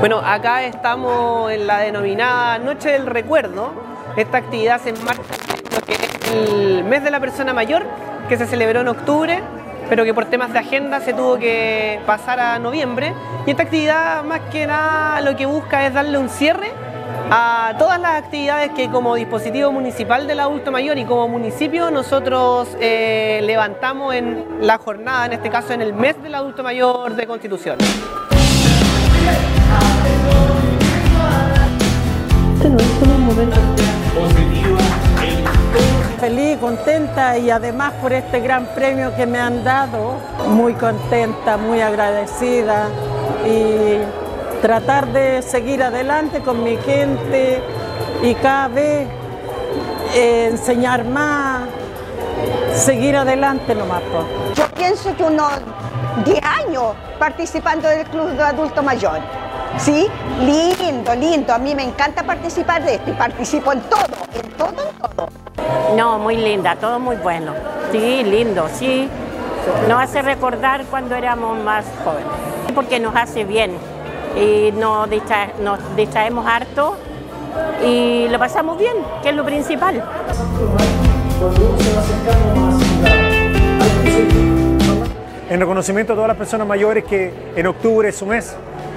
Bueno, acá estamos en la denominada Noche del Recuerdo. Esta actividad se enmarca en que el mes de la persona mayor, que se celebró en octubre, pero que por temas de agenda se tuvo que pasar a noviembre. Y esta actividad más que nada lo que busca es darle un cierre a todas las actividades que como dispositivo municipal del adulto mayor y como municipio nosotros eh, levantamos en la jornada, en este caso en el mes del adulto mayor de Constitución. Feliz, contenta y además por este gran premio que me han dado, muy contenta, muy agradecida y tratar de seguir adelante con mi gente y cada vez eh, enseñar más, seguir adelante nomás. po. Yo pienso que unos 10 años participando del Club de Adulto Mayor. ¿Sí? Lindo, lindo. A mí me encanta participar de esto y participo en todo, en todo, en todo. No, muy linda, todo muy bueno. Sí, lindo, sí. Nos hace recordar cuando éramos más jóvenes, porque nos hace bien y nos, distra- nos distraemos harto y lo pasamos bien, que es lo principal. en reconocimiento a todas las personas mayores que en octubre es su mes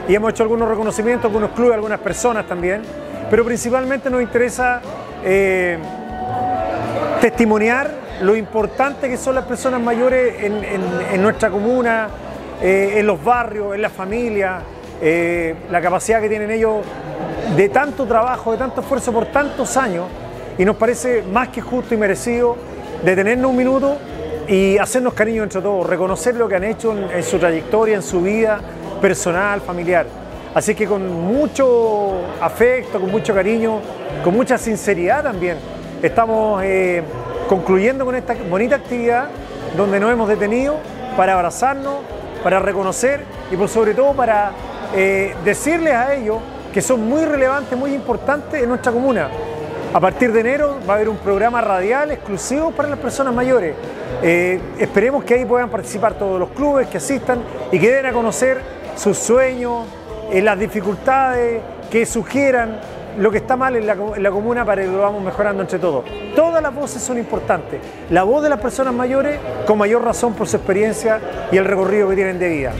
y hemos hecho algunos reconocimientos, algunos clubes, algunas personas también, pero principalmente nos interesa eh, testimoniar lo importante que son las personas mayores en nuestra comuna, eh, en los barrios, en la familia, eh, la capacidad que tienen ellos de tanto trabajo, de tanto esfuerzo por tantos años y nos parece más que justo y merecido detenernos un minuto y hacernos cariño entre todos, reconocer lo que han hecho en, su trayectoria, en su vida personal, familiar. Así que con mucho afecto, con mucho cariño, con mucha sinceridad también, estamos eh, concluyendo con esta bonita actividad donde nos hemos detenido para abrazarnos, para reconocer y por sobre todo para eh, decirles a ellos que son muy relevantes, muy importantes en nuestra comuna. A partir de enero va a haber un programa radial exclusivo para las personas mayores. Eh, esperemos que ahí puedan participar todos los clubes que asistan y que den a conocer sus sueños, eh, las dificultades, que sugieran lo que está mal en la, en la comuna para que lo vamos mejorando entre todos. Todas las voces son importantes. La voz de las personas mayores con mayor razón por su experiencia y el recorrido que tienen de vida.